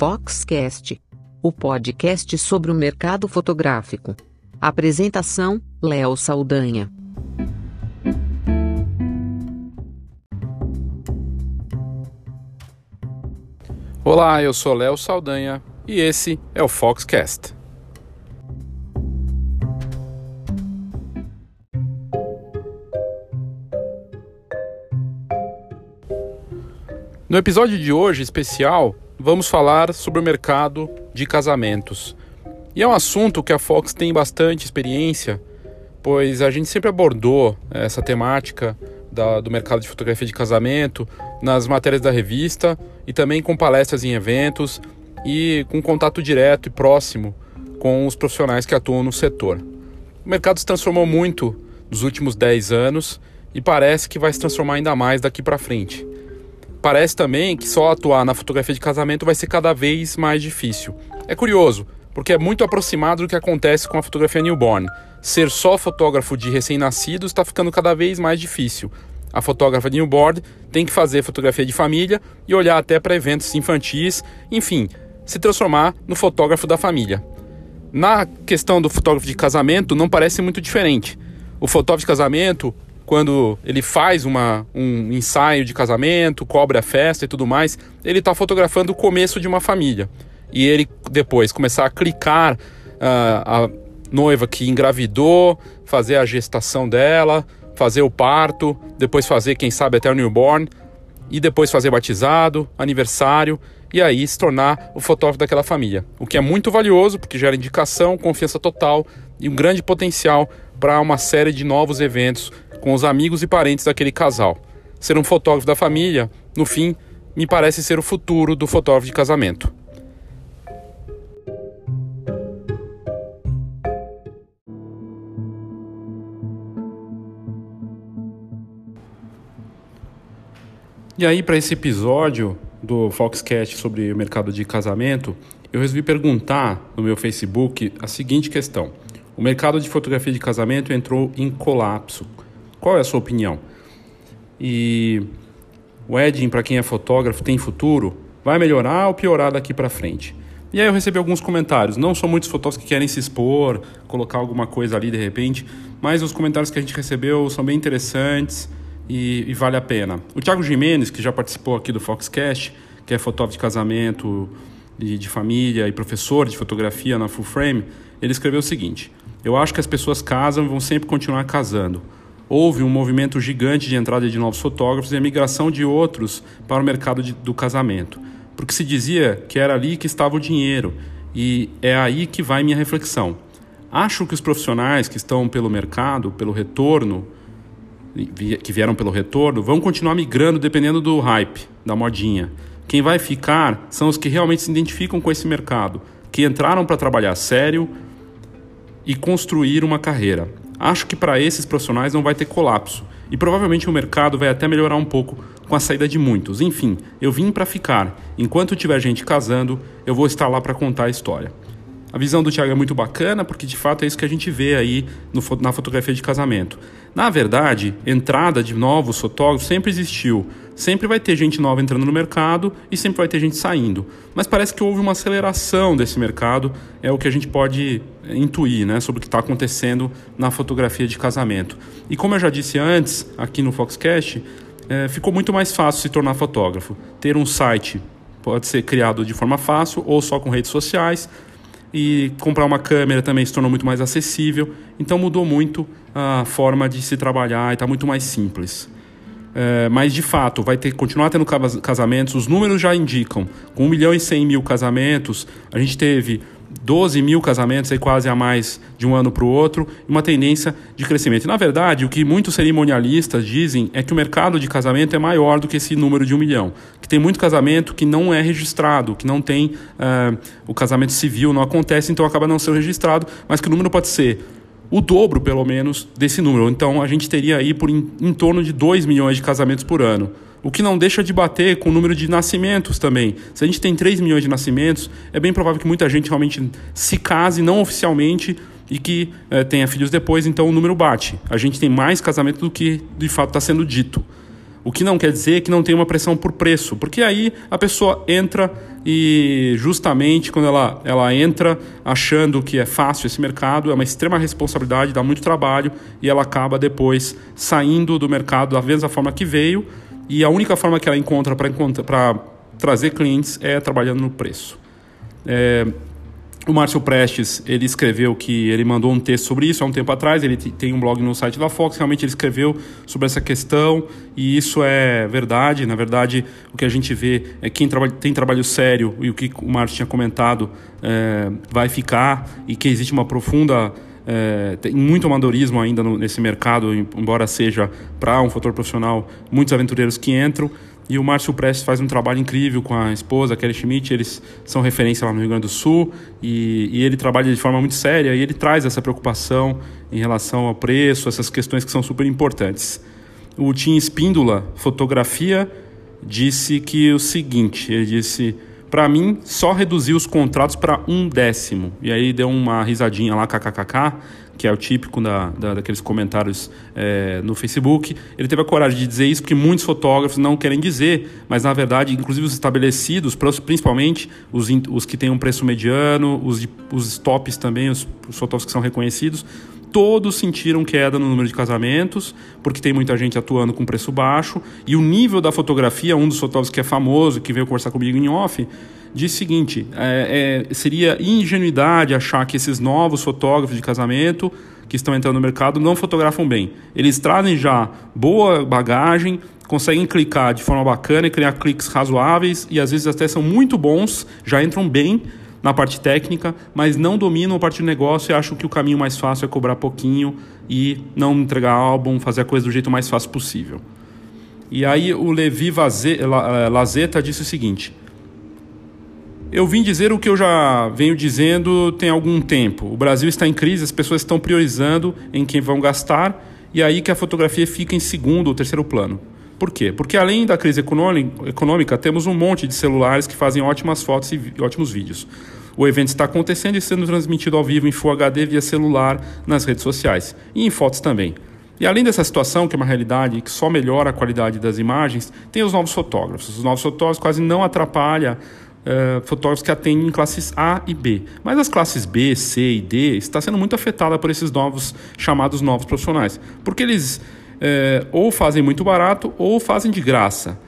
Foxcast, o podcast sobre o mercado fotográfico. Apresentação: Léo Saldanha. Olá, eu sou Léo Saldanha e esse é o Foxcast. No episódio de hoje especial, vamos falar sobre o mercado de casamentos. E é um assunto que a Fox tem bastante experiência, pois a gente sempre abordou essa temática da, do mercado de fotografia de casamento nas matérias da revista e também com palestras em eventos e com contato direto e próximo com os profissionais que atuam no setor. O mercado se transformou muito nos últimos 10 anos e parece que vai se transformar ainda mais daqui para frente parece também que só atuar na fotografia de casamento vai ser cada vez mais difícil. É curioso, porque é muito aproximado do que acontece com a fotografia newborn. Ser só fotógrafo de recém-nascidos está ficando cada vez mais difícil. A fotógrafa de newborn tem que fazer fotografia de família e olhar até para eventos infantis, enfim, se transformar no fotógrafo da família. Na questão do fotógrafo de casamento, não parece muito diferente. O fotógrafo de casamento quando ele faz uma, um ensaio de casamento, cobre a festa e tudo mais, ele está fotografando o começo de uma família. E ele depois começar a clicar uh, a noiva que engravidou, fazer a gestação dela, fazer o parto, depois fazer, quem sabe, até o newborn, e depois fazer batizado, aniversário, e aí se tornar o fotógrafo daquela família. O que é muito valioso, porque gera indicação, confiança total e um grande potencial para uma série de novos eventos com os amigos e parentes daquele casal. Ser um fotógrafo da família, no fim, me parece ser o futuro do fotógrafo de casamento. E aí, para esse episódio do Foxcast sobre o mercado de casamento, eu resolvi perguntar no meu Facebook a seguinte questão: O mercado de fotografia de casamento entrou em colapso. Qual é a sua opinião? E o wedding, para quem é fotógrafo, tem futuro? Vai melhorar ou piorar daqui para frente? E aí eu recebi alguns comentários. Não são muitos fotógrafos que querem se expor, colocar alguma coisa ali de repente, mas os comentários que a gente recebeu são bem interessantes e, e vale a pena. O Thiago Jimenez, que já participou aqui do Foxcast, que é fotógrafo de casamento, de, de família e professor de fotografia na Full Frame, ele escreveu o seguinte: Eu acho que as pessoas casam e vão sempre continuar casando houve um movimento gigante de entrada de novos fotógrafos e a migração de outros para o mercado de, do casamento, porque se dizia que era ali que estava o dinheiro, e é aí que vai minha reflexão. Acho que os profissionais que estão pelo mercado, pelo retorno, que vieram pelo retorno, vão continuar migrando dependendo do hype, da modinha. Quem vai ficar são os que realmente se identificam com esse mercado, que entraram para trabalhar sério e construir uma carreira. Acho que para esses profissionais não vai ter colapso e provavelmente o mercado vai até melhorar um pouco com a saída de muitos. Enfim, eu vim para ficar. Enquanto tiver gente casando, eu vou estar lá para contar a história. A visão do Thiago é muito bacana porque de fato é isso que a gente vê aí no, na fotografia de casamento. Na verdade, entrada de novos fotógrafos sempre existiu. Sempre vai ter gente nova entrando no mercado e sempre vai ter gente saindo. Mas parece que houve uma aceleração desse mercado, é o que a gente pode intuir né, sobre o que está acontecendo na fotografia de casamento. E como eu já disse antes, aqui no Foxcast, é, ficou muito mais fácil se tornar fotógrafo. Ter um site pode ser criado de forma fácil ou só com redes sociais e comprar uma câmera também se tornou muito mais acessível. Então mudou muito a forma de se trabalhar e está muito mais simples. É, mas de fato, vai ter continuar tendo casamentos, os números já indicam. Com 1 milhão e 100 mil casamentos, a gente teve 12 mil casamentos, aí quase a mais de um ano para o outro, uma tendência de crescimento. Na verdade, o que muitos cerimonialistas dizem é que o mercado de casamento é maior do que esse número de um milhão. Que tem muito casamento que não é registrado, que não tem uh, o casamento civil, não acontece, então acaba não sendo registrado, mas que o número pode ser o dobro, pelo menos, desse número. Então a gente teria aí por em, em torno de 2 milhões de casamentos por ano. O que não deixa de bater com o número de nascimentos também. Se a gente tem 3 milhões de nascimentos, é bem provável que muita gente realmente se case não oficialmente e que é, tenha filhos depois, então o número bate. A gente tem mais casamento do que de fato está sendo dito. O que não quer dizer que não tem uma pressão por preço, porque aí a pessoa entra e justamente quando ela, ela entra achando que é fácil esse mercado, é uma extrema responsabilidade, dá muito trabalho e ela acaba depois saindo do mercado da mesma forma que veio e a única forma que ela encontra para trazer clientes é trabalhando no preço. É, o Márcio Prestes, ele escreveu que ele mandou um texto sobre isso há um tempo atrás, ele tem um blog no site da Fox, realmente ele escreveu sobre essa questão e isso é verdade. Na verdade, o que a gente vê é quem traba tem trabalho sério e o que o Márcio tinha comentado é, vai ficar e que existe uma profunda é, tem muito amadorismo ainda no, nesse mercado, embora seja para um fotógrafo profissional, muitos aventureiros que entram. E o Márcio Prestes faz um trabalho incrível com a esposa, Kelly Schmidt, eles são referência lá no Rio Grande do Sul, e, e, ele trabalha de forma muito séria, e ele traz essa preocupação em relação ao preço, essas questões que são super importantes. O Tim Espíndola, fotografia, disse que o seguinte, ele disse, para mim, só reduziu os contratos para um décimo, e aí deu uma risadinha lá, kkkk, que é o típico da, da daqueles comentários é, no Facebook. Ele teve a coragem de dizer isso porque muitos fotógrafos não querem dizer, mas na verdade, inclusive os estabelecidos, principalmente os, os que têm um preço mediano, os, os tops também, os, os fotógrafos que são reconhecidos, todos sentiram queda no número de casamentos, porque tem muita gente atuando com preço baixo, e o nível da fotografia, um dos fotógrafos que é famoso, que veio conversar comigo em off, diz o seguinte: é, é, seria ingenuidade achar que esses novos fotógrafos de casamento que estão entrando no mercado não fotografam bem. Eles trazem já boa bagagem, conseguem clicar de forma bacana e criar cliques razoáveis e às vezes até são muito bons, já entram bem na parte técnica, mas não dominam a parte de negócio e acham que o caminho mais fácil é cobrar pouquinho e não entregar álbum, fazer a coisa do jeito mais fácil possível. E aí o Levi Lazeta disse o seguinte: eu vim dizer o que eu já venho dizendo tem algum tempo. O Brasil está em crise, as pessoas estão priorizando em quem vão gastar e é aí que a fotografia fica em segundo ou terceiro plano. Por quê? Porque além da crise econômica, temos um monte de celulares que fazem ótimas fotos e ótimos vídeos. O evento está acontecendo e sendo transmitido ao vivo em Full HD via celular nas redes sociais e em fotos também. E além dessa situação, que é uma realidade que só melhora a qualidade das imagens, tem os novos fotógrafos. Os novos fotógrafos quase não atrapalham uh, fotógrafos que atendem classes A e B. Mas as classes B, C e D está sendo muito afetada por esses novos chamados novos profissionais, porque eles uh, ou fazem muito barato ou fazem de graça.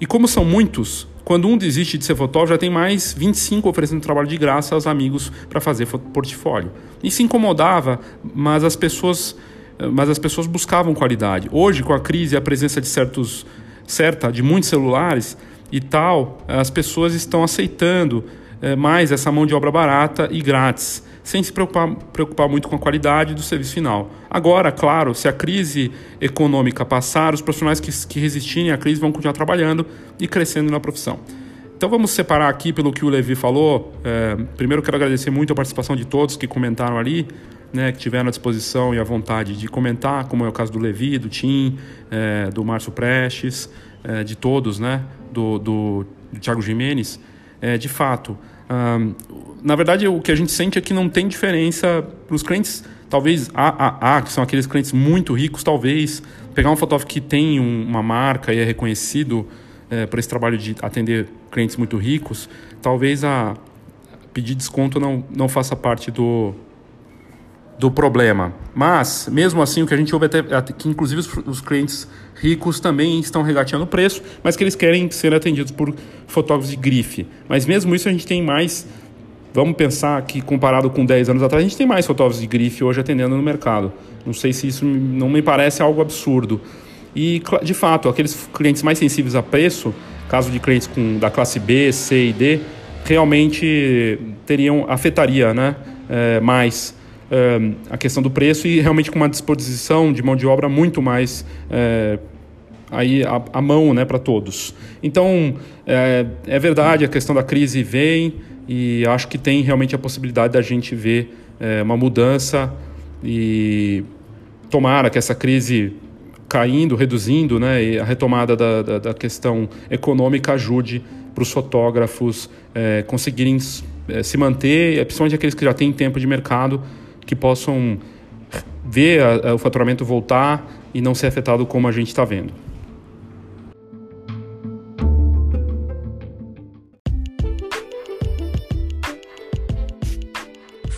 E como são muitos, quando um desiste de ser fotógrafo, já tem mais 25 oferecendo trabalho de graça aos amigos para fazer portfólio. E se incomodava, mas as pessoas mas as pessoas buscavam qualidade. Hoje, com a crise e a presença de certos certa de muitos celulares, e tal, as pessoas estão aceitando é, mais essa mão de obra barata e grátis, sem se preocupar, preocupar muito com a qualidade do serviço final. Agora, claro, se a crise econômica passar, os profissionais que, que resistirem à crise vão continuar trabalhando e crescendo na profissão. Então vamos separar aqui pelo que o Levi falou. É, primeiro quero agradecer muito a participação de todos que comentaram ali, né, que tiveram a disposição e a vontade de comentar, como é o caso do Levi, do Tim, é, do Márcio Prestes, é, de todos, né? do, do, Thiago Jimenez, é, de fato, na verdade, o que a gente sente é que não tem diferença para os clientes, talvez AAA, que são aqueles clientes muito ricos, talvez. Pegar um fotógrafo que tem um, uma marca e é reconhecido é, por esse trabalho de atender clientes muito ricos, talvez a pedir desconto não, não faça parte do, do problema. Mas, mesmo assim, o que a gente ouve até, que inclusive os, os, clientes ricos também estão regateando o preço, mas que eles querem ser atendidos por fotógrafos de grife. Mas mesmo isso a gente tem mais, vamos pensar que comparado com 10 anos atrás, a gente tem mais fotógrafos de grife hoje atendendo no mercado. Não sei se isso não me parece algo absurdo. E, de fato, aqueles clientes mais sensíveis a preço, caso de clientes com, da classe B, C e D, realmente teriam, afetaria né, é, mais uh, a questão do preço e realmente com uma disposição de mão de obra muito mais uh, aí a, a, mão né, para todos. Então, é, é, verdade, a questão da crise vem e acho que tem realmente a possibilidade da gente ver é, uma mudança e tomara que essa crise caindo, reduzindo, né, e a retomada da, da, da questão econômica ajude para os fotógrafos é, conseguirem é, se manter, principalmente aqueles que já têm tempo de mercado, que possam ver a, a, o faturamento voltar e não ser afetado como a gente está vendo.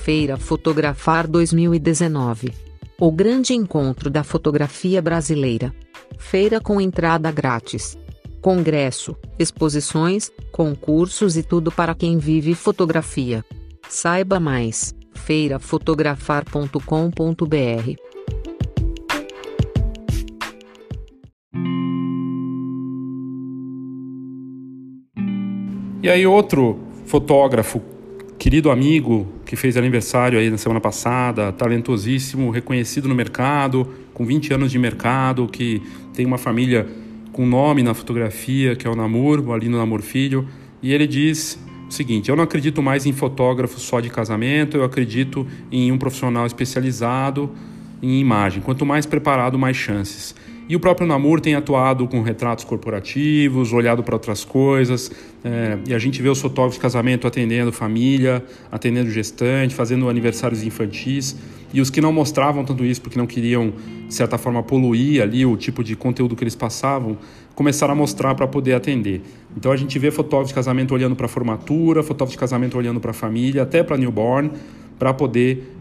Feira Fotografar 2019. O grande encontro da fotografia brasileira. Feira com entrada grátis. Congresso, exposições, concursos e tudo para quem vive fotografia. Saiba mais feirafotografar.com.br. E aí outro fotógrafo, querido amigo, que fez aniversário aí na semana passada, talentosíssimo, reconhecido no mercado, com 20 anos de mercado, que tem uma família com nome na fotografia, que é o Namur, o Alino Namur Filho, e ele diz seguinte: eu não acredito mais em fotógrafo só de casamento, eu acredito em um profissional especializado em imagem. Quanto mais preparado, mais chances. E o próprio Namur tem atuado com retratos corporativos, olhado para outras coisas, é, e a gente vê os fotógrafos de casamento atendendo família, atendendo gestante, fazendo aniversários infantis, e os que não mostravam tanto isso porque não queriam, de certa forma, poluir ali o tipo de conteúdo que eles passavam, começaram a mostrar para poder atender. Então a gente vê fotógrafos de casamento olhando para a formatura, fotógrafos de casamento olhando para a família, até para newborn, para poder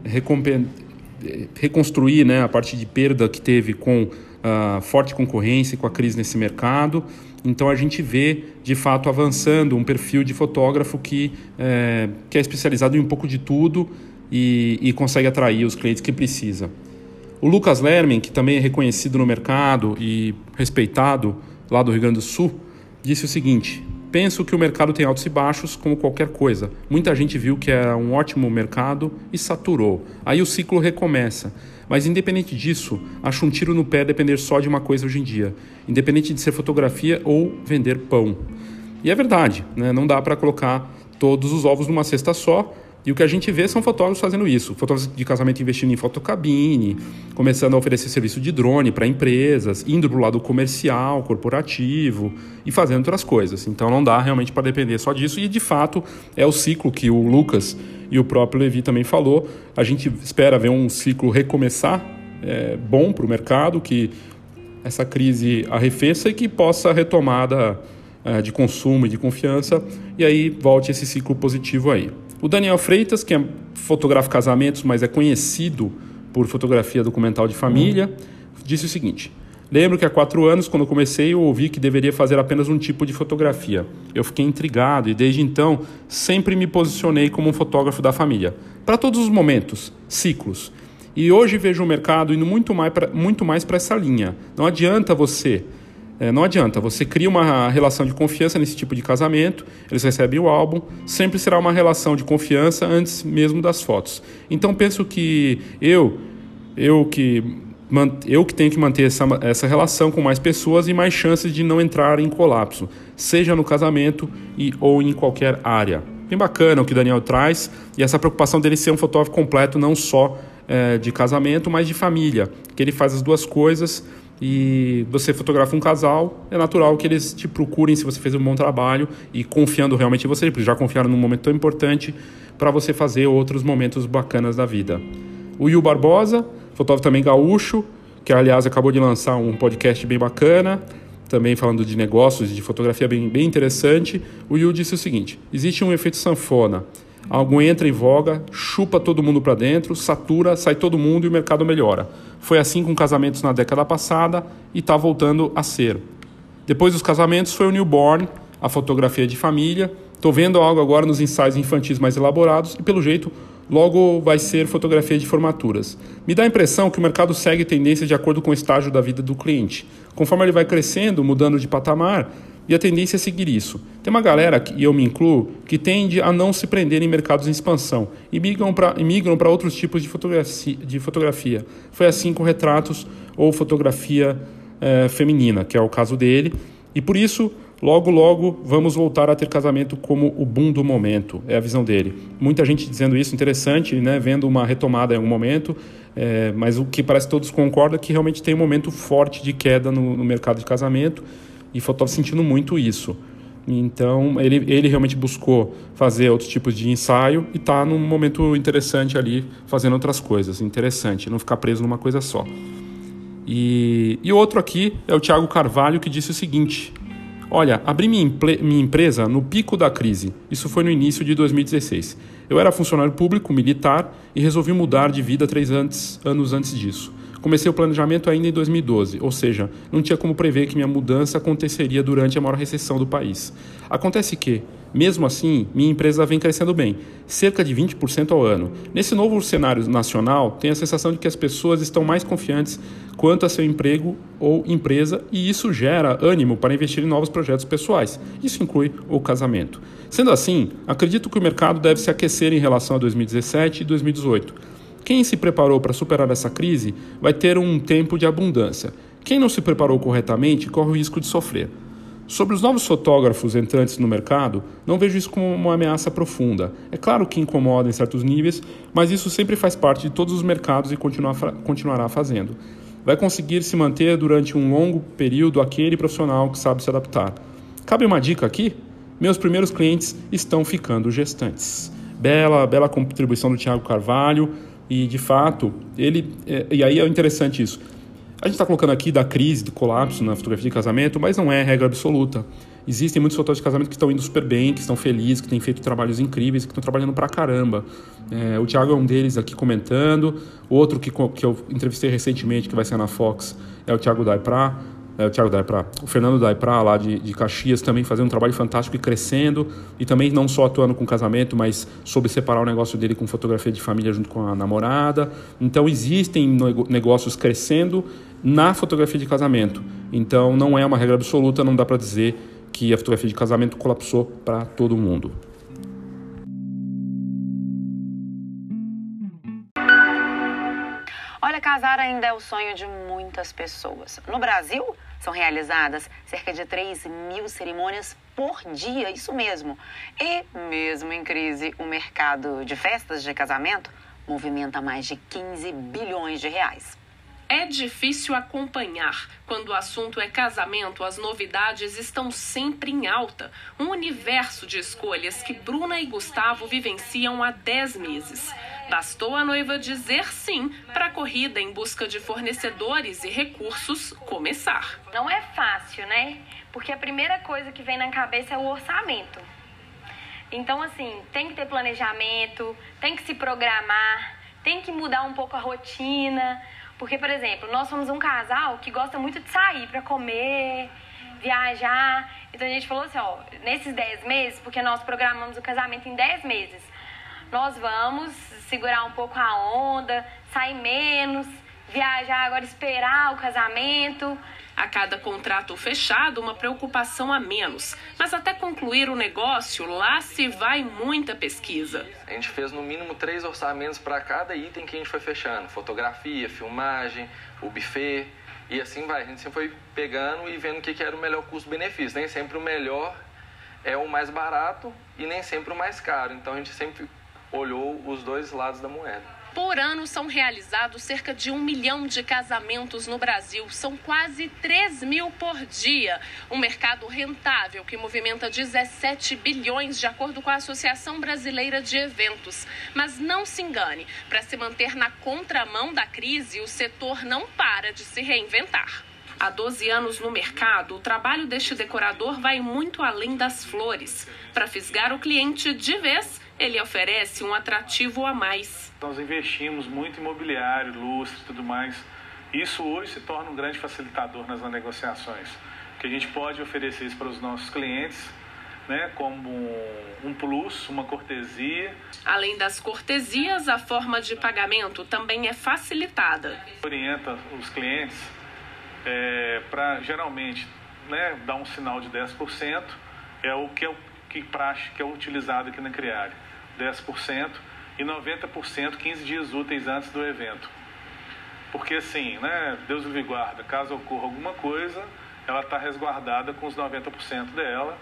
reconstruir né, a parte de perda que teve com uh, forte concorrência com a crise nesse mercado. Então a gente vê, de fato, avançando um perfil de fotógrafo que é, que é especializado em um pouco de tudo e, e consegue atrair os clientes que precisa. O Lucas Lerman, que também é reconhecido no mercado e respeitado lá do Rio Grande do Sul, disse o seguinte: Penso que o mercado tem altos e baixos, como qualquer coisa. Muita gente viu que era um ótimo mercado e saturou. Aí o ciclo recomeça. Mas independente disso, acho um tiro no pé depender só de uma coisa hoje em dia, independente de ser fotografia ou vender pão. E é verdade, né? não dá para colocar todos os ovos numa cesta só, e o que a gente vê são fotógrafos fazendo isso. Fotógrafos de casamento investindo em fotocabine, começando a oferecer serviço de drone para empresas, indo para o lado comercial, corporativo e fazendo outras coisas. Então não dá realmente para depender só disso. E de fato é o ciclo que o Lucas e o próprio Levi também falou. A gente espera ver um ciclo recomeçar é, bom para o mercado, que essa crise arrefeça e que possa retomada é, de consumo e de confiança e aí volte esse ciclo positivo aí. O Daniel Freitas, que é fotografa casamentos, mas é conhecido por fotografia documental de família, disse o seguinte: Lembro que há quatro anos, quando comecei, eu ouvi que deveria fazer apenas um tipo de fotografia. Eu fiquei intrigado e, desde então, sempre me posicionei como um fotógrafo da família. Para todos os momentos, ciclos. E hoje vejo o mercado indo muito mais para essa linha. Não adianta você é, não adianta, você cria uma relação de confiança nesse tipo de casamento, eles recebem o álbum, sempre será uma relação de confiança antes mesmo das fotos. Então penso que eu, eu que eu que tenho que manter essa, essa relação com mais pessoas e mais chances de não entrar em colapso, seja no casamento e ou em qualquer área. Bem bacana o que o Daniel traz e essa preocupação dele ser um fotógrafo completo, não só é, de casamento, mas de família, que ele faz as duas coisas e você fotografa um casal, é natural que eles te procurem se você fez um bom trabalho e confiando realmente em você, porque já confiaram num momento tão importante para você fazer outros momentos bacanas da vida. O Will Barbosa, fotógrafo também gaúcho, que aliás acabou de lançar um podcast bem bacana, também falando de negócios, de fotografia bem, bem interessante. O Will disse o seguinte: existe um efeito sanfona. Algo entra em voga, chupa todo mundo para dentro, satura, sai todo mundo e o mercado melhora. Foi assim com casamentos na década passada e está voltando a ser. Depois dos casamentos foi o newborn, a fotografia de família. Estou vendo algo agora nos ensaios infantis mais elaborados e, pelo jeito, logo vai ser fotografia de formaturas. Me dá a impressão que o mercado segue tendência de acordo com o estágio da vida do cliente. Conforme ele vai crescendo, mudando de patamar, e a tendência é seguir isso. Tem uma galera, e eu me incluo, que tende a não se prender em mercados em expansão e migram para outros tipos de fotografia, de fotografia. Foi assim com retratos ou fotografia é, feminina, que é o caso dele. E por isso, logo, logo, vamos voltar a ter casamento como o boom do momento. É a visão dele. Muita gente dizendo isso, interessante, né? vendo uma retomada em algum momento. É, mas o que parece que todos concordam é que realmente tem um momento forte de queda no, no mercado de casamento e fotógrafo sentindo muito isso. Então, ele, ele realmente buscou fazer outros tipos de ensaio e está num momento interessante ali, fazendo outras coisas. Interessante, não ficar preso numa coisa só. E, e outro aqui é o Thiago Carvalho, que disse o seguinte: Olha, abri minha, minha empresa no pico da crise. Isso foi no início de 2016. Eu era funcionário público, militar, e resolvi mudar de vida três antes, anos antes disso. Comecei o planejamento ainda em 2012, ou seja, não tinha como prever que minha mudança aconteceria durante a maior recessão do país. Acontece que, mesmo assim, minha empresa vem crescendo bem, cerca de 20% ao ano. Nesse novo cenário nacional, tenho a sensação de que as pessoas estão mais confiantes quanto a seu emprego ou empresa e isso gera ânimo para investir em novos projetos pessoais. Isso inclui o casamento. Sendo assim, acredito que o mercado deve se aquecer em relação a 2017 e 2018. Quem se preparou para superar essa crise vai ter um tempo de abundância. Quem não se preparou corretamente corre o risco de sofrer. Sobre os novos fotógrafos entrantes no mercado, não vejo isso como uma ameaça profunda. É claro que incomoda em certos níveis, mas isso sempre faz parte de todos os mercados e continuará fazendo. Vai conseguir se manter durante um longo período aquele profissional que sabe se adaptar. Cabe uma dica aqui? Meus primeiros clientes estão ficando gestantes. Bela, bela contribuição do Tiago Carvalho. E, de fato, ele. É, e aí é interessante isso. A gente está colocando aqui da crise, do colapso na fotografia de casamento, mas não é regra absoluta. Existem muitos fotógrafos de casamento que estão indo super bem, que estão felizes, que têm feito trabalhos incríveis, que estão trabalhando pra caramba. É, o Thiago é um deles aqui comentando. Outro que, que eu entrevistei recentemente, que vai ser na Fox, é o Thiago Daipra é, o Thiago Daipra, o Fernando Daipra lá de, de Caxias também fazendo um trabalho fantástico e crescendo e também não só atuando com casamento, mas soube separar o negócio dele com fotografia de família junto com a namorada. Então existem negócios crescendo na fotografia de casamento. Então não é uma regra absoluta, não dá para dizer que a fotografia de casamento colapsou para todo mundo. Olha, casar ainda é o sonho de muitas pessoas. No Brasil, são realizadas cerca de 3 mil cerimônias por dia, isso mesmo. E, mesmo em crise, o mercado de festas de casamento movimenta mais de 15 bilhões de reais. É difícil acompanhar. Quando o assunto é casamento, as novidades estão sempre em alta. Um universo de escolhas que Bruna e Gustavo vivenciam há 10 meses. Bastou a noiva dizer sim para a corrida em busca de fornecedores e recursos começar. Não é fácil, né? Porque a primeira coisa que vem na cabeça é o orçamento. Então, assim, tem que ter planejamento, tem que se programar, tem que mudar um pouco a rotina. Porque, por exemplo, nós somos um casal que gosta muito de sair para comer, viajar. Então a gente falou assim, ó, nesses 10 meses, porque nós programamos o casamento em 10 meses nós vamos segurar um pouco a onda, sair menos, viajar agora, esperar o casamento. A cada contrato fechado, uma preocupação a menos. Mas até concluir o negócio, lá se vai muita pesquisa. A gente fez no mínimo três orçamentos para cada item que a gente foi fechando: fotografia, filmagem, o buffet. E assim vai. A gente sempre foi pegando e vendo o que era o melhor custo-benefício. Nem sempre o melhor é o mais barato e nem sempre o mais caro. Então a gente sempre olhou os dois lados da moeda. Por ano são realizados cerca de um milhão de casamentos no Brasil. São quase 3 mil por dia. Um mercado rentável que movimenta 17 bilhões, de acordo com a Associação Brasileira de Eventos. Mas não se engane, para se manter na contramão da crise, o setor não para de se reinventar. Há 12 anos no mercado, o trabalho deste decorador vai muito além das flores. Para fisgar o cliente de vez, ele oferece um atrativo a mais. Nós investimos muito em imobiliário, lustre e tudo mais. Isso hoje se torna um grande facilitador nas negociações, que a gente pode oferecer isso para os nossos clientes, né, como um plus, uma cortesia. Além das cortesias, a forma de pagamento também é facilitada. Orienta os clientes é, para geralmente né, dar um sinal de 10%, é o que é o que praxe que é utilizado aqui na Criária. 10% e 90% 15 dias úteis antes do evento. Porque assim, né, Deus lhe guarda, caso ocorra alguma coisa, ela está resguardada com os 90% dela.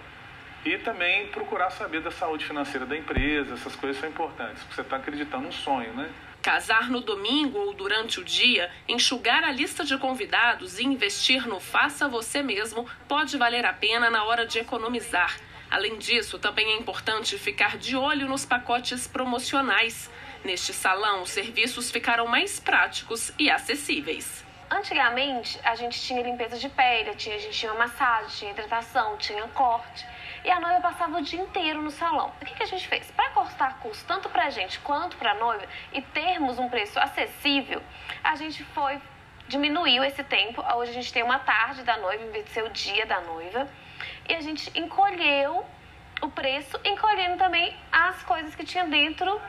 E também procurar saber da saúde financeira da empresa, essas coisas são importantes, porque você está acreditando num sonho, né? Casar no domingo ou durante o dia, enxugar a lista de convidados e investir no faça você mesmo pode valer a pena na hora de economizar. Além disso, também é importante ficar de olho nos pacotes promocionais. Neste salão, os serviços ficaram mais práticos e acessíveis. Antigamente, a gente tinha limpeza de pele, a gente tinha massagem, tinha hidratação, tinha corte. e a noiva passava o dia inteiro no salão. O que, que a gente fez? Para cortar custo tanto para a gente quanto para a noiva e termos um preço acessível, a gente foi diminuiu esse tempo. Hoje a gente tem uma tarde da noiva em vez de ser o dia da noiva. E a gente encolheu o preço, encolhendo também as coisas que tinha dentro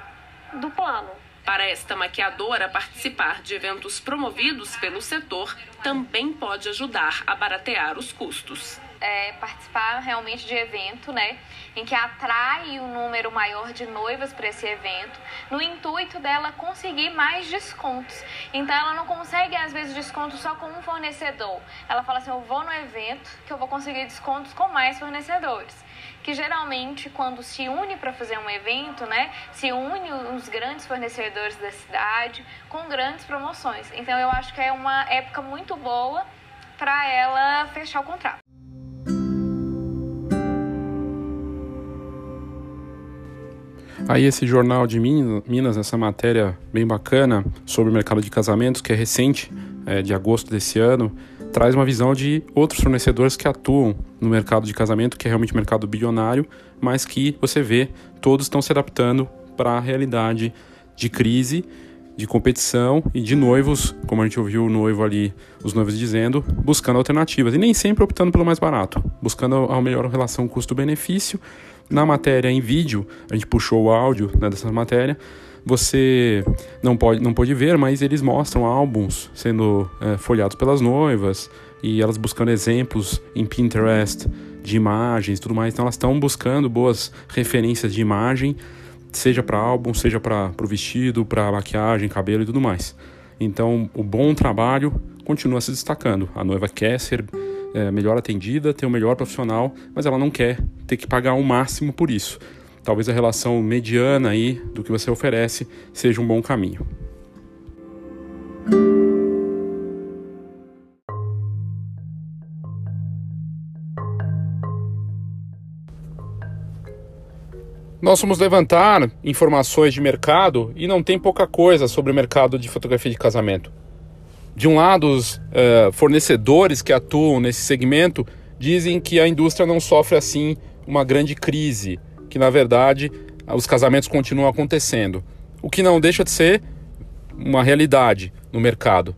do plano. Para esta maquiadora, participar de eventos promovidos pelo setor também pode ajudar a baratear os custos. É, participar realmente de evento, né, em que atrai um número maior de noivas para esse evento, no intuito dela conseguir mais descontos. Então ela não consegue às vezes desconto só com um fornecedor. Ela fala assim, eu vou no evento que eu vou conseguir descontos com mais fornecedores que geralmente quando se une para fazer um evento, né, se une os grandes fornecedores da cidade com grandes promoções. Então eu acho que é uma época muito boa para ela fechar o contrato. Aí esse jornal de Minas, essa matéria bem bacana sobre o mercado de casamentos, que é recente, é, de agosto desse ano, traz uma visão de outros fornecedores que atuam no mercado de casamento, que é realmente um mercado bilionário, mas que você vê todos estão se adaptando para a realidade de crise, de competição e de noivos, como a gente ouviu o noivo ali, os noivos dizendo, buscando alternativas e nem sempre optando pelo mais barato, buscando a melhor relação custo-benefício. Na matéria em vídeo, a gente puxou o áudio né, dessa matéria, você não pode, não pode ver, mas eles mostram álbuns sendo é, folhados pelas noivas e elas buscando exemplos em Pinterest de imagens tudo mais. Então elas estão buscando boas referências de imagem, seja para álbum, seja para o vestido, para maquiagem, cabelo e tudo mais. Então o bom trabalho continua se destacando. A noiva quer ser é, melhor atendida, ter o melhor profissional, mas ela não quer ter que pagar o máximo por isso talvez a relação mediana aí do que você oferece seja um bom caminho. Nós vamos levantar informações de mercado e não tem pouca coisa sobre o mercado de fotografia de casamento. De um lado, os uh, fornecedores que atuam nesse segmento dizem que a indústria não sofre assim uma grande crise que na verdade os casamentos continuam acontecendo, o que não deixa de ser uma realidade no mercado.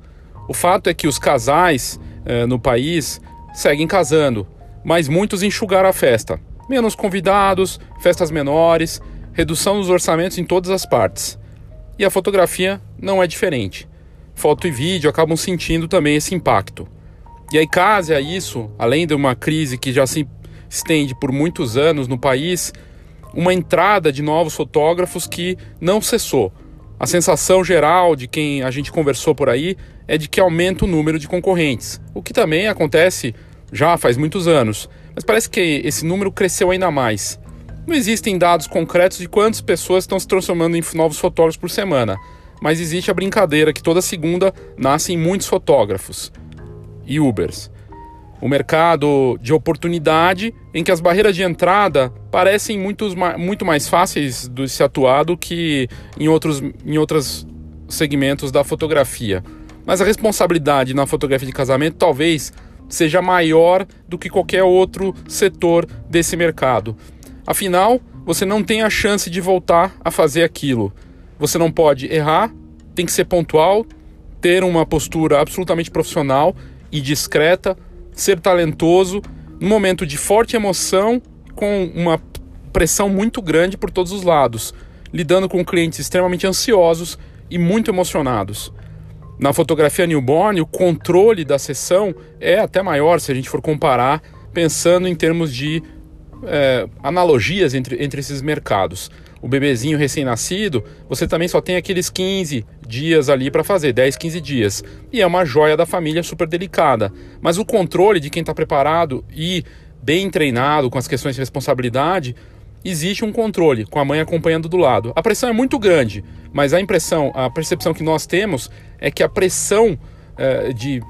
O fato é que os casais eh, no país seguem casando, mas muitos enxugaram a festa. Menos convidados, festas menores, redução dos orçamentos em todas as partes. E a fotografia não é diferente. Foto e vídeo acabam sentindo também esse impacto. E aí, caso a isso, além de uma crise que já se estende por muitos anos no país, uma entrada de novos fotógrafos que não cessou. A sensação geral de quem a gente conversou por aí é de que aumenta o número de concorrentes, o que também acontece já faz muitos anos, mas parece que esse número cresceu ainda mais. Não existem dados concretos de quantas pessoas estão se transformando em novos fotógrafos por semana, mas existe a brincadeira que toda segunda nascem muitos fotógrafos e Ubers o mercado de oportunidade em que as barreiras de entrada parecem muito, mais fáceis de se atuar do que em outros, em outros segmentos da fotografia. Mas a responsabilidade na fotografia de casamento talvez seja maior do que qualquer outro setor desse mercado. Afinal, você não tem a chance de voltar a fazer aquilo. Você não pode errar, tem que ser pontual, ter uma postura absolutamente profissional e discreta ser talentoso, num momento de forte emoção, com uma pressão muito grande por todos os lados, lidando com clientes extremamente ansiosos e muito emocionados. Na fotografia newborn, o controle da sessão é até maior se a gente for comparar, pensando em termos de é, analogias entre, entre esses mercados o bebezinho recém-nascido, você também só tem aqueles 15 dias ali para fazer, 10, 15 dias. E é uma joia da família super delicada. Mas o controle de quem está preparado e bem treinado com as questões de responsabilidade, existe um controle com a mãe acompanhando do lado. A pressão é muito grande, mas a impressão, a percepção que nós temos é que a pressão é, de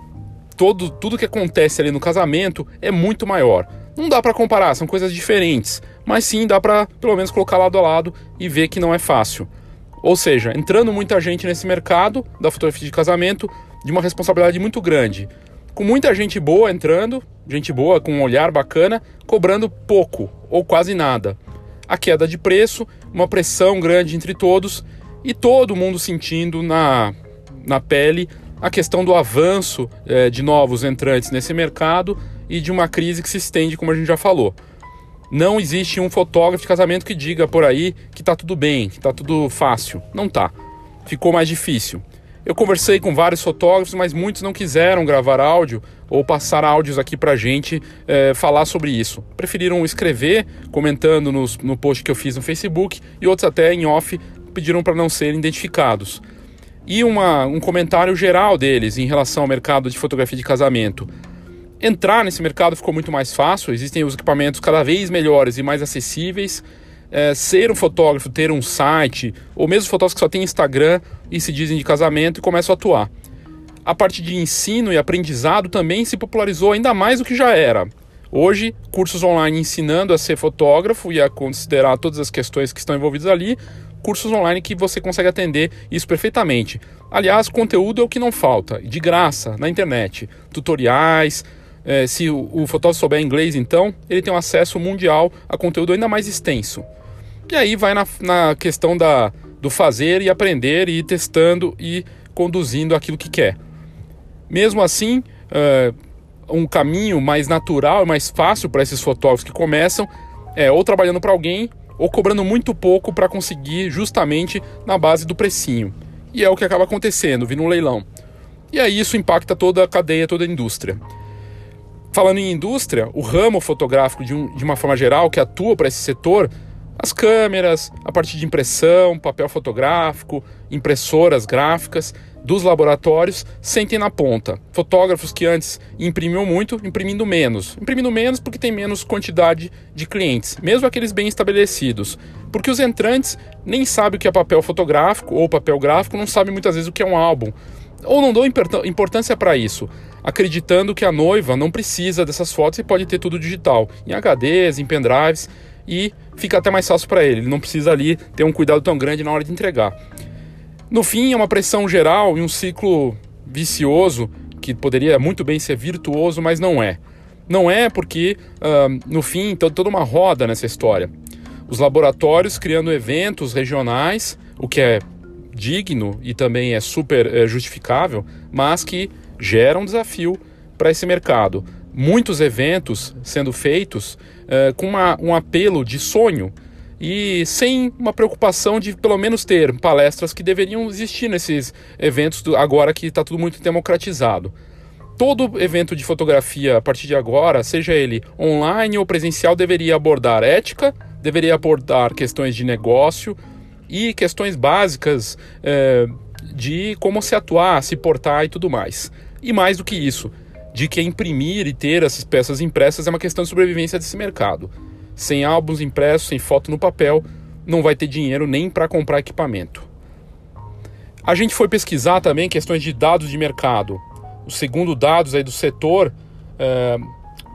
todo, tudo que acontece ali no casamento é muito maior. Não dá para comparar, são coisas diferentes mas sim dá para pelo menos colocar lado a lado e ver que não é fácil. Ou seja, entrando muita gente nesse mercado da fotografia de casamento de uma responsabilidade muito grande. Com muita gente boa entrando, gente boa, com um olhar bacana, cobrando pouco ou quase nada. A queda de preço, uma pressão grande entre todos e todo mundo sentindo na, na pele a questão do avanço é, de novos entrantes nesse mercado e de uma crise que se estende, como a gente já falou. Não existe um fotógrafo de casamento que diga por aí que está tudo bem, que está tudo fácil. Não tá. Ficou mais difícil. Eu conversei com vários fotógrafos, mas muitos não quiseram gravar áudio ou passar áudios aqui para a gente é, falar sobre isso. Preferiram escrever, comentando nos, no post que eu fiz no Facebook, e outros até em off pediram para não serem identificados. E uma, um comentário geral deles em relação ao mercado de fotografia de casamento. Entrar nesse mercado ficou muito mais fácil, existem os equipamentos cada vez melhores e mais acessíveis é, ser um fotógrafo, ter um site, ou mesmo fotógrafos que só têm Instagram e se dizem de casamento e começam a atuar. A parte de ensino e aprendizado também se popularizou ainda mais do que já era. Hoje, cursos online ensinando a ser fotógrafo e a considerar todas as questões que estão envolvidas ali, cursos online que você consegue atender isso perfeitamente. Aliás, conteúdo é o que não falta, de graça, na internet. Tutoriais, é, se o, o fotógrafo souber inglês, então, ele tem um acesso mundial a conteúdo ainda mais extenso. E aí vai na, na questão da, do fazer e aprender e ir testando e conduzindo aquilo que quer. Mesmo assim, uh, um caminho mais natural e mais fácil para esses fotógrafos que começam é ou trabalhando para alguém ou cobrando muito pouco para conseguir justamente na base do precinho. E é o que acaba acontecendo, vindo um leilão. E aí isso impacta toda a cadeia, toda a indústria. Falando em indústria, o ramo fotográfico de, um, de uma forma geral que atua para esse setor as câmeras, a parte de impressão, papel fotográfico, impressoras gráficas dos laboratórios sentem na ponta. Fotógrafos que antes imprimiam muito, imprimindo menos. Imprimindo menos porque tem menos quantidade de clientes, mesmo aqueles bem estabelecidos. Porque os entrantes nem sabem o que é papel fotográfico ou papel gráfico, não sabem muitas vezes o que é um álbum. Ou não dão importância para isso, acreditando que a noiva não precisa dessas fotos e pode ter tudo digital, em HDs, em pendrives e fica até mais fácil para ele. Ele não precisa ali ter um cuidado tão grande na hora de entregar. No fim, é uma pressão geral e um ciclo vicioso que poderia muito bem ser virtuoso, mas não é. Não é porque, uh, no fim, toda uma roda nessa história. Os laboratórios criando eventos regionais, o que é digno e também é super é, justificável, mas que gera um desafio para esse mercado. Muitos eventos sendo feitos uh, com uma, um apelo de sonho e sem uma preocupação de pelo menos ter palestras que deveriam existir nesses eventos do, agora que está tudo muito democratizado. Todo evento de fotografia a partir de agora, seja ele online ou presencial, deveria abordar ética, deveria abordar questões de negócio e questões básicas é, de como se atuar, se portar e tudo mais. E mais do que isso, de que imprimir e ter essas peças impressas é uma questão de sobrevivência desse mercado. Sem álbuns impressos, sem foto no papel, não vai ter dinheiro nem para comprar equipamento. A gente foi pesquisar também questões de dados de mercado. O segundo dados aí do setor, é,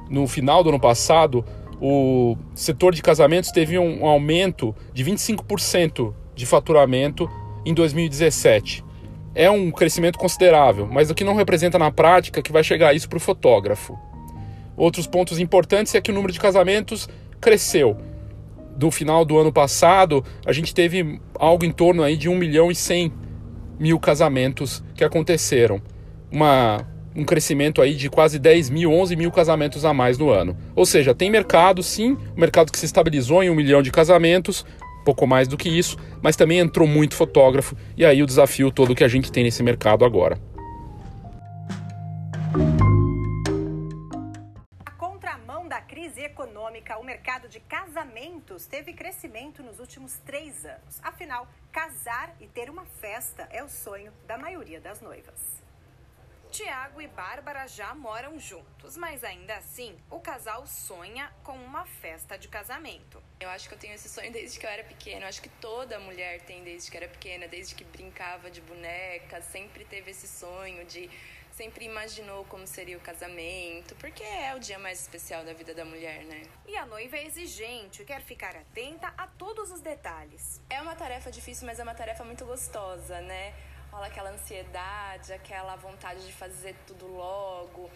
no final do ano passado, o setor de casamentos teve um aumento de 25% de faturamento em 2017. É um crescimento considerável, mas o que não representa na prática que vai chegar isso para o fotógrafo. Outros pontos importantes é que o número de casamentos cresceu. Do final do ano passado, a gente teve algo em torno aí de 1 milhão e 100 mil casamentos que aconteceram. Uma, um crescimento aí de quase 10 mil, 11 mil casamentos a mais no ano. Ou seja, tem mercado, sim, um mercado que se estabilizou em um milhão de casamentos, pouco mais do que isso, mas também entrou muito fotógrafo, e aí o desafio todo que a gente tem nesse mercado agora. econômica, o mercado de casamentos teve crescimento nos últimos três anos. Afinal, casar e ter uma festa é o sonho da maioria das noivas. Tiago e Bárbara já moram juntos, mas ainda assim, o casal sonha com uma festa de casamento. Eu acho que eu tenho esse sonho desde que eu era pequena. Eu acho que toda mulher tem desde que era pequena, desde que brincava de boneca, sempre teve esse sonho de sempre imaginou como seria o casamento, porque é o dia mais especial da vida da mulher, né? E a noiva é exigente, quer ficar atenta a todos os detalhes. É uma tarefa difícil, mas é uma tarefa muito gostosa, né? rola aquela ansiedade, aquela vontade de fazer tudo logo.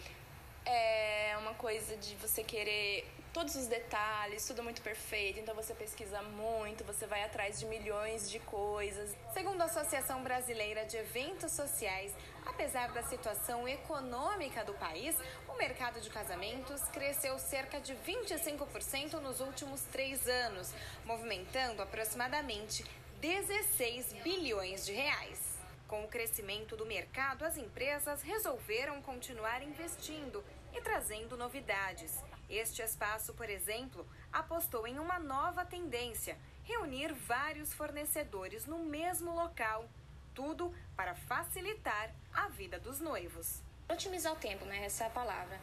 É uma coisa de você querer todos os detalhes, tudo muito perfeito. Então você pesquisa muito, você vai atrás de milhões de coisas. Segundo a Associação Brasileira de Eventos Sociais, apesar da situação econômica do país, o mercado de casamentos cresceu cerca de 25% nos últimos três anos, movimentando aproximadamente 16 bilhões de reais. Com o crescimento do mercado, as empresas resolveram continuar investindo e trazendo novidades. Este espaço, por exemplo, apostou em uma nova tendência: reunir vários fornecedores no mesmo local. Tudo para facilitar a vida dos noivos. Otimizar o tempo, né? Essa é a palavra.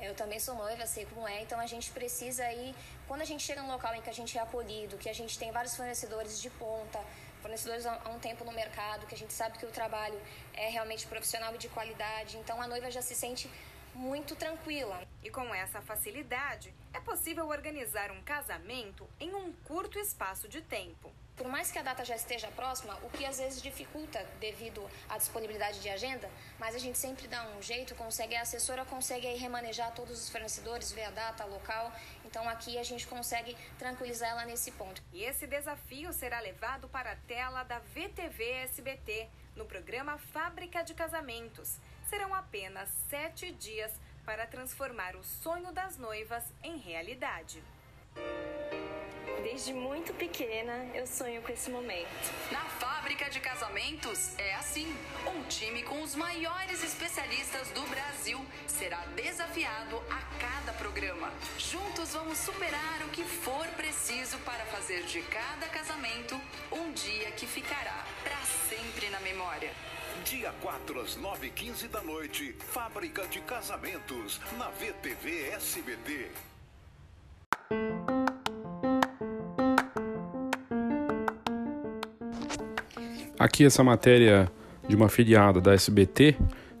Eu também sou noiva, sei como é, então a gente precisa aí, quando a gente chega num local em que a gente é acolhido, que a gente tem vários fornecedores de ponta, fornecedores há um tempo no mercado, que a gente sabe que o trabalho é realmente profissional e de qualidade. Então a noiva já se sente muito tranquila. E com essa facilidade, é possível organizar um casamento em um curto espaço de tempo. Por mais que a data já esteja próxima, o que às vezes dificulta devido à disponibilidade de agenda, mas a gente sempre dá um jeito, consegue, a assessora consegue remanejar todos os fornecedores, ver a data, local. Então aqui a gente consegue tranquilizar ela nesse ponto. E esse desafio será levado para a tela da VTV SBT no programa Fábrica de Casamentos. Serão apenas sete dias para transformar o sonho das noivas em realidade. Desde muito pequena eu sonho com esse momento. Na fábrica de casamentos é assim. Um time com os maiores especialistas do Brasil será desafiado a cada programa. Juntos vamos superar o que for preciso para fazer de cada casamento um dia que ficará para sempre na memória. Dia 4 às 9h15 da noite, Fábrica de Casamentos, na VTV SBT. Aqui essa matéria de uma filiada da SBT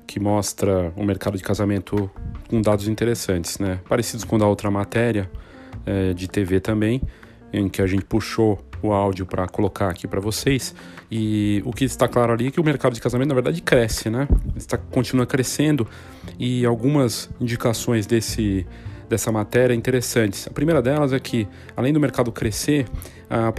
que mostra o mercado de casamento com dados interessantes, né? Parecidos com da outra matéria é, de TV também, em que a gente puxou o áudio para colocar aqui para vocês. E o que está claro ali é que o mercado de casamento, na verdade, cresce, né? Está, continua crescendo e algumas indicações desse, dessa matéria interessantes. A primeira delas é que, além do mercado crescer, a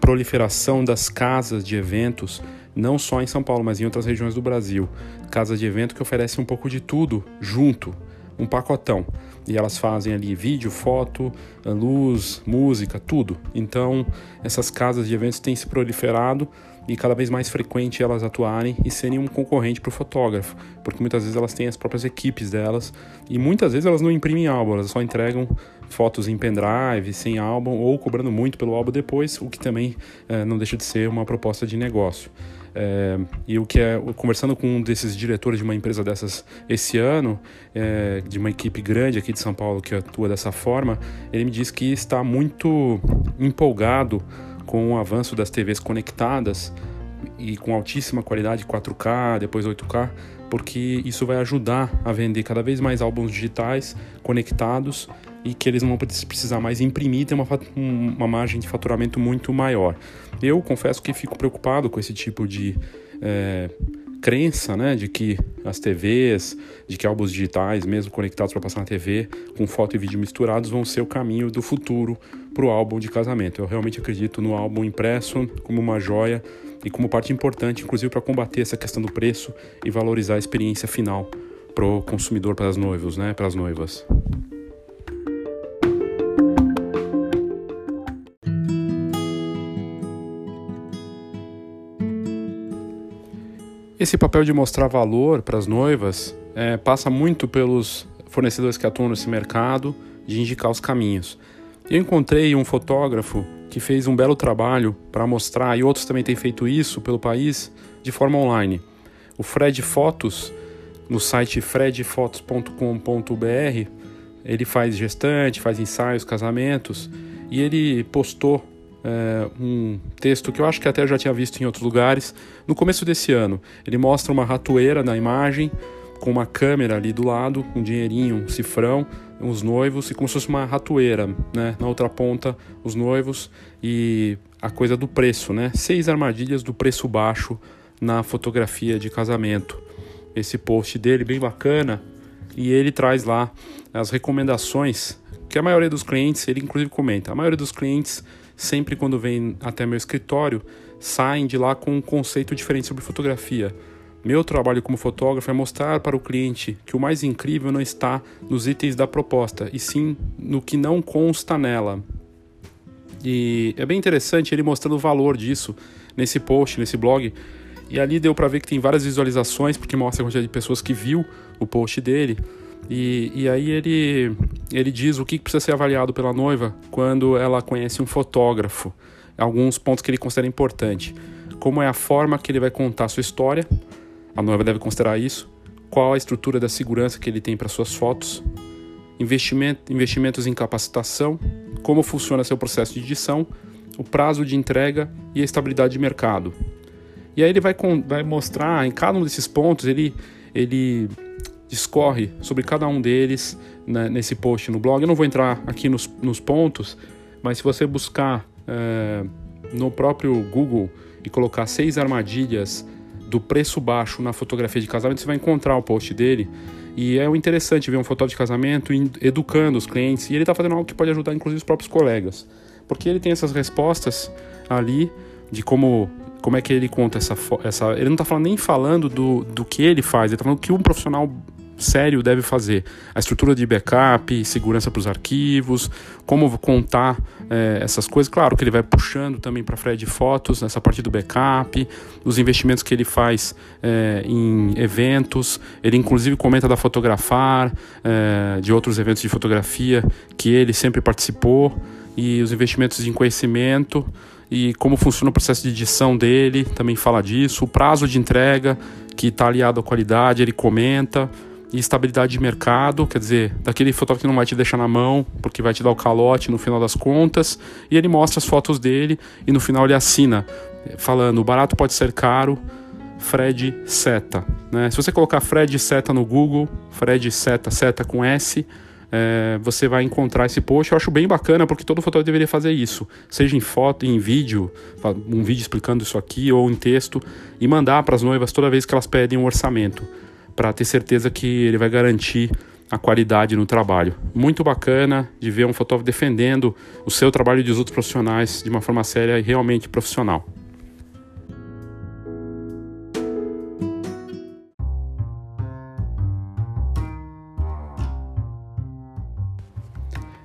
proliferação das casas de eventos, não só em São Paulo, mas em outras regiões do Brasil. Casas de evento que oferecem um pouco de tudo junto, um pacotão. E elas fazem ali vídeo, foto, luz, música, tudo. Então, essas casas de eventos têm se proliferado e cada vez mais frequente elas atuarem e serem um concorrente para o fotógrafo, porque muitas vezes elas têm as próprias equipes delas e muitas vezes elas não imprimem álbum, elas só entregam fotos em pendrive, sem álbum ou cobrando muito pelo álbum depois, o que também é, não deixa de ser uma proposta de negócio. É, e o que é, conversando com um desses diretores de uma empresa dessas esse ano, é, de uma equipe grande aqui de São Paulo que atua dessa forma, ele me disse que está muito empolgado com o avanço das TVs conectadas e com altíssima qualidade 4K, depois 8K, porque isso vai ajudar a vender cada vez mais álbuns digitais conectados e que eles não vão precisar mais imprimir, ter uma, uma margem de faturamento muito maior. Eu confesso que fico preocupado com esse tipo de é, crença, né, de que as TVs, de que álbuns digitais, mesmo conectados para passar na TV, com foto e vídeo misturados, vão ser o caminho do futuro para o álbum de casamento. Eu realmente acredito no álbum impresso como uma joia e como parte importante, inclusive para combater essa questão do preço e valorizar a experiência final para o consumidor, para as noivos, né, para as noivas. Esse papel de mostrar valor para as noivas é, passa muito pelos fornecedores que atuam nesse mercado, de indicar os caminhos. Eu encontrei um fotógrafo que fez um belo trabalho para mostrar, e outros também têm feito isso pelo país, de forma online. O Fred Fotos, no site fredfotos.com.br, ele faz gestante, faz ensaios, casamentos, e ele postou é, um texto que eu acho que até já tinha visto em outros lugares. No começo desse ano, ele mostra uma ratoeira na imagem, com uma câmera ali do lado, um dinheirinho, um cifrão, os noivos, e como se fosse uma ratoeira, né? Na outra ponta, os noivos e a coisa do preço, né? Seis armadilhas do preço baixo na fotografia de casamento. Esse post dele bem bacana e ele traz lá as recomendações que a maioria dos clientes, ele inclusive comenta, a maioria dos clientes, sempre quando vem até meu escritório, saem de lá com um conceito diferente sobre fotografia. Meu trabalho como fotógrafo é mostrar para o cliente que o mais incrível não está nos itens da proposta, e sim no que não consta nela. E é bem interessante ele mostrando o valor disso nesse post, nesse blog. E ali deu para ver que tem várias visualizações, porque mostra a quantidade de pessoas que viu o post dele. E, e aí ele, ele diz o que precisa ser avaliado pela noiva quando ela conhece um fotógrafo. Alguns pontos que ele considera importante. Como é a forma que ele vai contar a sua história, a noiva deve considerar isso. Qual a estrutura da segurança que ele tem para suas fotos. Investimento, investimentos em capacitação, como funciona seu processo de edição, o prazo de entrega e a estabilidade de mercado. E aí ele vai, vai mostrar em cada um desses pontos, ele, ele discorre sobre cada um deles né, nesse post no blog. Eu não vou entrar aqui nos, nos pontos, mas se você buscar é, no próprio Google e colocar seis armadilhas do preço baixo na fotografia de casamento, você vai encontrar o post dele. E é interessante ver um fotógrafo de casamento educando os clientes. E ele está fazendo algo que pode ajudar, inclusive, os próprios colegas. Porque ele tem essas respostas ali de como como é que ele conta essa, essa ele não está falando nem falando do, do que ele faz, ele está falando o que um profissional sério deve fazer. A estrutura de backup, segurança para os arquivos, como contar é, essas coisas. Claro que ele vai puxando também para Fred fotos nessa parte do backup, os investimentos que ele faz é, em eventos. Ele inclusive comenta da fotografar, é, de outros eventos de fotografia que ele sempre participou e os investimentos em conhecimento e como funciona o processo de edição dele, também fala disso, o prazo de entrega que está aliado à qualidade, ele comenta, e estabilidade de mercado, quer dizer, daquele fotógrafo que não vai te deixar na mão, porque vai te dar o calote no final das contas, e ele mostra as fotos dele e no final ele assina, falando: barato pode ser caro, Fred Seta. Né? Se você colocar Fred Seta no Google, Fred Seta, Seta com S, é, você vai encontrar esse post. Eu acho bem bacana porque todo fotógrafo deveria fazer isso, seja em foto, em vídeo, um vídeo explicando isso aqui ou em texto, e mandar para as noivas toda vez que elas pedem um orçamento para ter certeza que ele vai garantir a qualidade no trabalho. Muito bacana de ver um fotógrafo defendendo o seu trabalho e dos outros profissionais de uma forma séria e realmente profissional.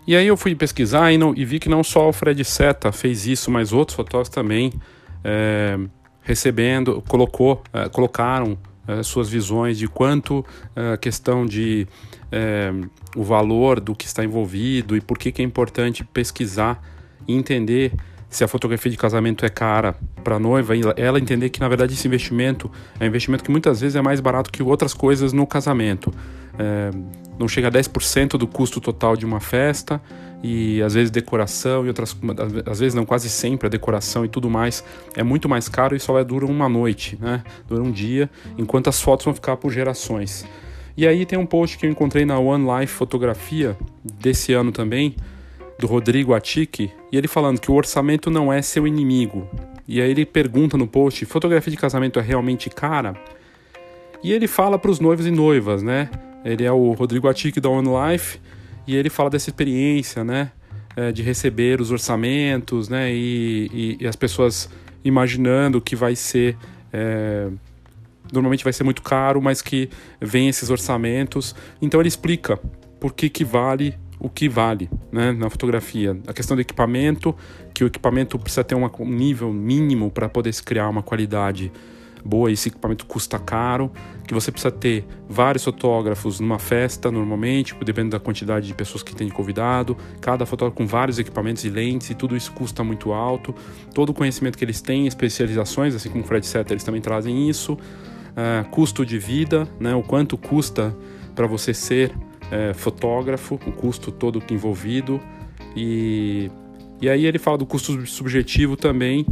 E aí eu fui pesquisar e, não, e, vi que não só o Fred Seta fez isso, mas outros fotógrafos também é, recebendo, colocou, é, colocaram eh, suas visões de quanto a questão de o valor do que está envolvido e por que, que é importante pesquisar e entender se a fotografia de casamento é cara para a noiva, ela entender que na verdade esse investimento é um investimento que muitas vezes é mais barato que outras coisas no casamento. É, não chega a 10% do custo total de uma festa e às vezes decoração e outras às vezes não quase sempre a decoração e tudo mais é muito mais caro e só é, dura uma noite né? Dura um dia enquanto as fotos vão ficar por gerações. E aí tem um post que eu encontrei na One Life Fotografia desse ano também do Rodrigo Atique e ele falando que o orçamento não é seu inimigo. E aí ele pergunta no post fotografia de casamento é realmente cara? E ele fala para os noivos e noivas né ele é o Rodrigo Atique da One Life e ele fala dessa experiência, né? É, de receber os orçamentos, né? E, e, e, as pessoas imaginando que vai ser. É, normalmente vai ser muito caro, mas que vem esses orçamentos. Então ele explica por que, que vale o que vale né, na fotografia. A questão do equipamento, que o equipamento precisa ter um nível mínimo para poder se criar uma qualidade boa, esse equipamento custa caro, que você precisa ter vários fotógrafos numa festa normalmente, dependendo da quantidade de pessoas que tem convidado, cada fotógrafo com vários equipamentos e lentes, e tudo isso custa muito alto. Todo o conhecimento que eles têm, especializações, assim como o Fred Setter, eles também trazem isso. Uh, custo de vida, né, o quanto custa para você ser uh, fotógrafo, o custo todo envolvido. E, e aí ele fala do custo subjetivo também,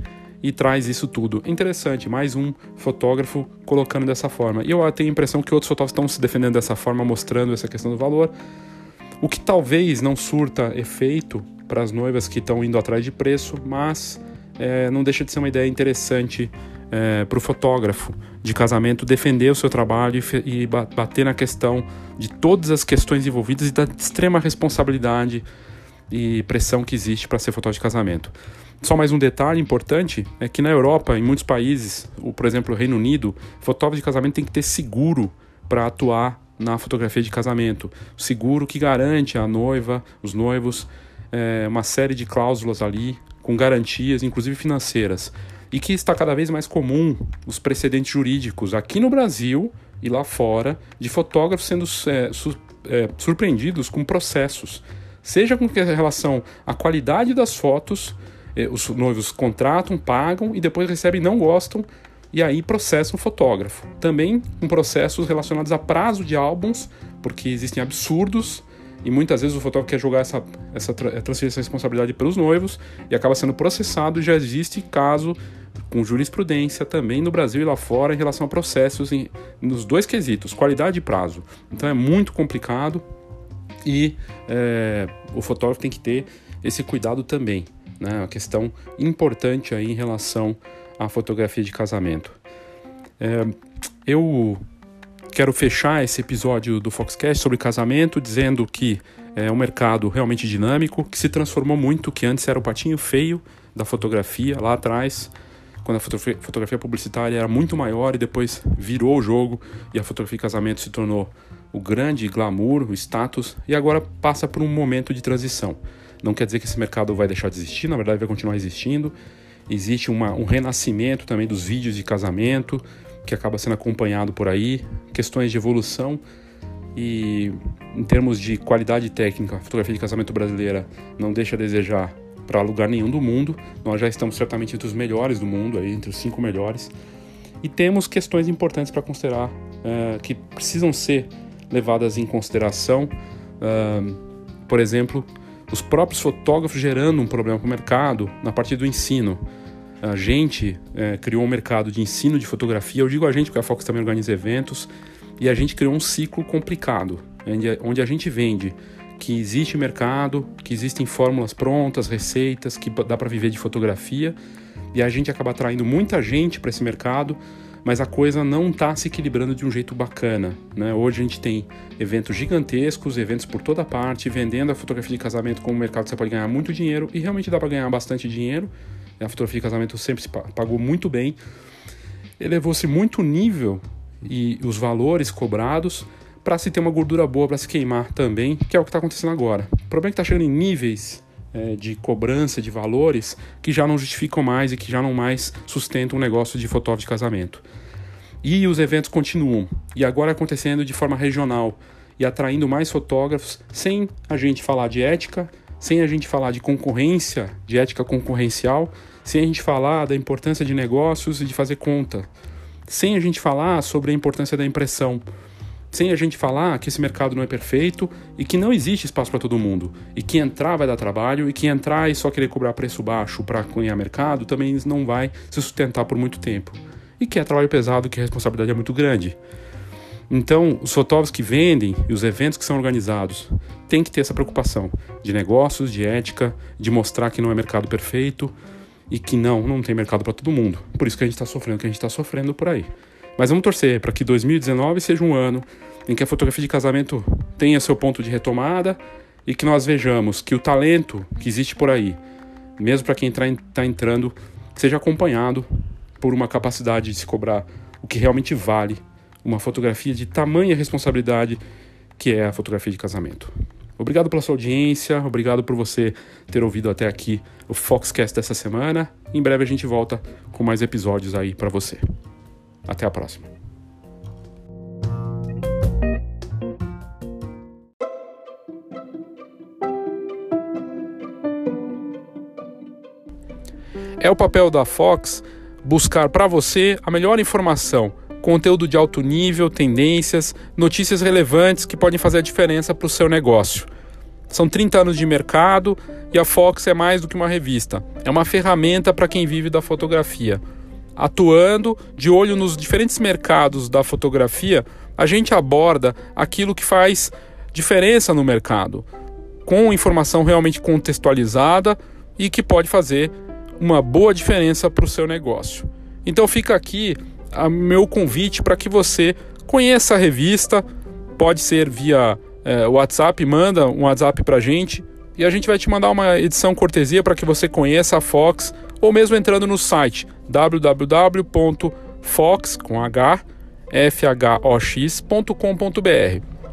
e traz isso tudo. Interessante, mais um fotógrafo colocando dessa forma. E eu tenho a impressão que outros fotógrafos estão se defendendo dessa forma, mostrando essa questão do valor. O que talvez não surta efeito para as noivas que estão indo atrás de preço, mas é, não deixa de ser uma ideia interessante é, para o fotógrafo de casamento defender o seu trabalho e, e bater na questão de todas as questões envolvidas e da extrema responsabilidade e pressão que existe para ser fotógrafo de casamento. Só mais um detalhe importante é que na Europa, em muitos países, o, por exemplo, o Reino Unido, fotógrafo de casamento tem que ter seguro para atuar na fotografia de casamento. Seguro que garante a noiva, os noivos, é, uma série de cláusulas ali, com garantias, inclusive financeiras e que está cada vez mais comum os precedentes jurídicos aqui no Brasil e lá fora de fotógrafos sendo é, su, é, surpreendidos com processos, seja com relação à qualidade das fotos, os noivos contratam, pagam e depois recebem não gostam e aí processam o fotógrafo. Também com processos relacionados a prazo de álbuns, porque existem absurdos e muitas vezes o fotógrafo quer jogar essa, essa transferência de responsabilidade pelos noivos e acaba sendo processado já existe caso com jurisprudência também no Brasil e lá fora em relação a processos em, nos dois quesitos, qualidade e prazo. Então é muito complicado e é, o fotógrafo tem que ter esse cuidado também. Né? Uma questão importante aí em relação à fotografia de casamento. É, eu quero fechar esse episódio do Foxcast sobre casamento dizendo que é um mercado realmente dinâmico, que se transformou muito, que antes era o patinho feio da fotografia lá atrás, quando a fotografia, publicitária era muito maior e depois virou o jogo e a fotografia de casamento se tornou o grande glamour, o status, e agora passa por um momento de transição. Não quer dizer que esse mercado vai deixar de existir, na verdade vai continuar existindo. Existe uma, um renascimento também dos vídeos de casamento, que acaba sendo acompanhado por aí, questões de evolução e em termos de qualidade técnica, a fotografia de casamento brasileira não deixa a desejar para lugar nenhum do mundo. Nós já estamos certamente entre os melhores do mundo, aí, entre os cinco melhores. E temos questões importantes para considerar uh, que precisam ser levadas em consideração. Uh, por exemplo, os próprios fotógrafos gerando um problema para o mercado na parte do ensino. A gente uh, criou um mercado de ensino de fotografia. Eu digo a gente porque a Fox também organiza eventos. E a gente criou um ciclo complicado, onde a gente vende que existe mercado, que existem fórmulas prontas, receitas, que dá para viver de fotografia, e a gente acaba atraindo muita gente para esse mercado, mas a coisa não está se equilibrando de um jeito bacana. Né? Hoje a gente tem eventos gigantescos, eventos por toda parte, vendendo a fotografia de casamento como mercado você pode ganhar muito dinheiro, e realmente dá para ganhar bastante dinheiro. A fotografia de casamento sempre se pagou muito bem. Elevou-se muito o nível e os valores cobrados, para se ter uma gordura boa para se queimar também, que é o que está acontecendo agora. O problema é que está chegando em níveis é, de cobrança de valores que já não justificam mais e que já não mais sustentam um negócio de fotógrafo de casamento. E os eventos continuam, e agora acontecendo de forma regional e atraindo mais fotógrafos, sem a gente falar de ética, sem a gente falar de concorrência, de ética concorrencial, sem a gente falar da importância de negócios e de fazer conta, sem a gente falar sobre a importância da impressão sem a gente falar que esse mercado não é perfeito e que não existe espaço para todo mundo. E que entrar vai dar trabalho e que entrar e só querer cobrar preço baixo para ganhar mercado também não vai se sustentar por muito tempo. E que é trabalho pesado, que a responsabilidade é muito grande. Então, os fotógrafos que vendem e os eventos que são organizados têm que ter essa preocupação de negócios, de ética, de mostrar que não é mercado perfeito e que não, não tem mercado para todo mundo. Por isso que a gente está sofrendo o que a gente está sofrendo por aí. Mas vamos torcer para que 2019 seja um ano em que a fotografia de casamento tenha seu ponto de retomada e que nós vejamos que o talento que existe por aí, mesmo para quem está entrando, seja acompanhado por uma capacidade de se cobrar o que realmente vale uma fotografia de tamanha responsabilidade que é a fotografia de casamento. Obrigado pela sua audiência, obrigado por você ter ouvido até aqui o Foxcast dessa semana. Em breve a gente volta com mais episódios aí para você. Até a próxima. É o papel da Fox buscar para você a melhor informação, conteúdo de alto nível, tendências, notícias relevantes que podem fazer a diferença para o seu negócio. São 30 anos de mercado e a Fox é mais do que uma revista, é uma ferramenta para quem vive da fotografia atuando de olho nos diferentes mercados da fotografia, a gente aborda aquilo que faz diferença no mercado, com informação realmente contextualizada e que pode fazer uma boa diferença para o seu negócio. Então fica aqui o meu convite para que você conheça a revista, pode ser via é, WhatsApp, manda um WhatsApp para a gente e a gente vai te mandar uma edição cortesia para que você conheça a Fox ou mesmo entrando no site www.fox com h fhox.com.br.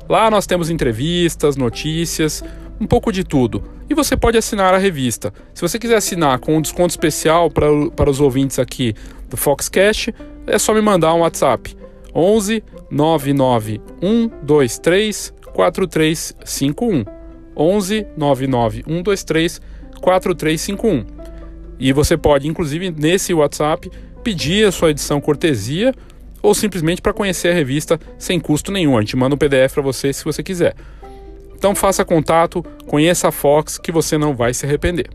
Lá nós temos entrevistas, notícias, um pouco de tudo. E você pode assinar a revista. Se você quiser assinar com um desconto especial para, para os ouvintes aqui do Foxcast, é só me mandar um WhatsApp. 11 99 123 4351. 11 99 123 4351. E você pode, inclusive, nesse WhatsApp, pedir a sua edição cortesia ou simplesmente para conhecer a revista sem custo nenhum. A gente manda um PDF para você se você quiser. Então faça contato, conheça a Fox que você não vai se arrepender.